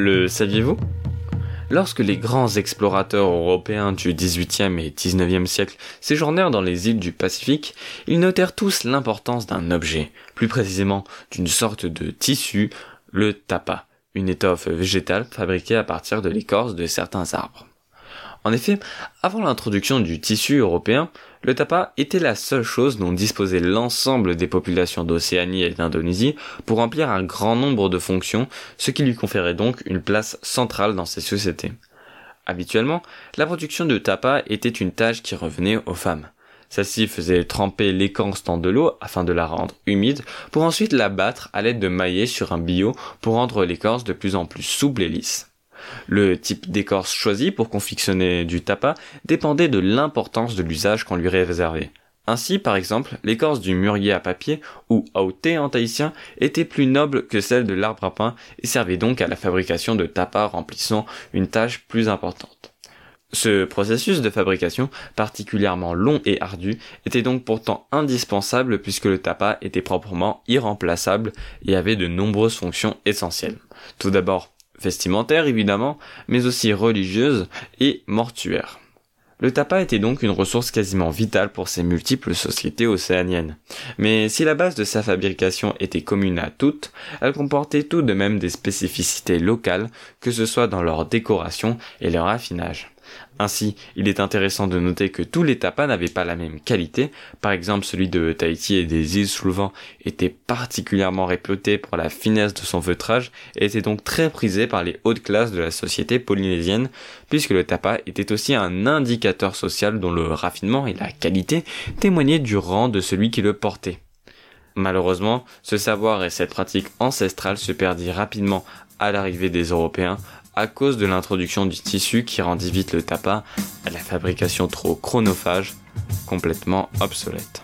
Le saviez-vous? Lorsque les grands explorateurs européens du XVIIIe et XIXe siècle séjournèrent dans les îles du Pacifique, ils notèrent tous l'importance d'un objet, plus précisément d'une sorte de tissu, le tapa, une étoffe végétale fabriquée à partir de l'écorce de certains arbres. En effet, avant l'introduction du tissu européen, le tapa était la seule chose dont disposait l'ensemble des populations d'Océanie et d'Indonésie pour remplir un grand nombre de fonctions, ce qui lui conférait donc une place centrale dans ces sociétés. Habituellement, la production de tapa était une tâche qui revenait aux femmes. Celle-ci faisait tremper l'écorce dans de l'eau afin de la rendre humide pour ensuite la battre à l'aide de maillets sur un billot pour rendre l'écorce de plus en plus souple et lisse. Le type d'écorce choisi pour confectionner du tapa dépendait de l'importance de l'usage qu'on lui réservait. Ainsi, par exemple, l'écorce du mûrier à papier, ou thé en tahitien, était plus noble que celle de l'arbre à pain et servait donc à la fabrication de tapas remplissant une tâche plus importante. Ce processus de fabrication, particulièrement long et ardu, était donc pourtant indispensable puisque le tapa était proprement irremplaçable et avait de nombreuses fonctions essentielles. Tout d'abord, vestimentaire évidemment, mais aussi religieuse et mortuaire. Le tapa était donc une ressource quasiment vitale pour ces multiples sociétés océaniennes. Mais si la base de sa fabrication était commune à toutes, elle comportait tout de même des spécificités locales, que ce soit dans leur décoration et leur affinage. Ainsi, il est intéressant de noter que tous les tapas n'avaient pas la même qualité. Par exemple, celui de Tahiti et des îles sous le vent était particulièrement réputé pour la finesse de son feutrage et était donc très prisé par les hautes classes de la société polynésienne, puisque le tapa était aussi un indicateur social dont le raffinement et la qualité témoignaient du rang de celui qui le portait. Malheureusement, ce savoir et cette pratique ancestrale se perdit rapidement à l'arrivée des Européens, à cause de l'introduction du tissu qui rendit vite le tapas à la fabrication trop chronophage, complètement obsolète.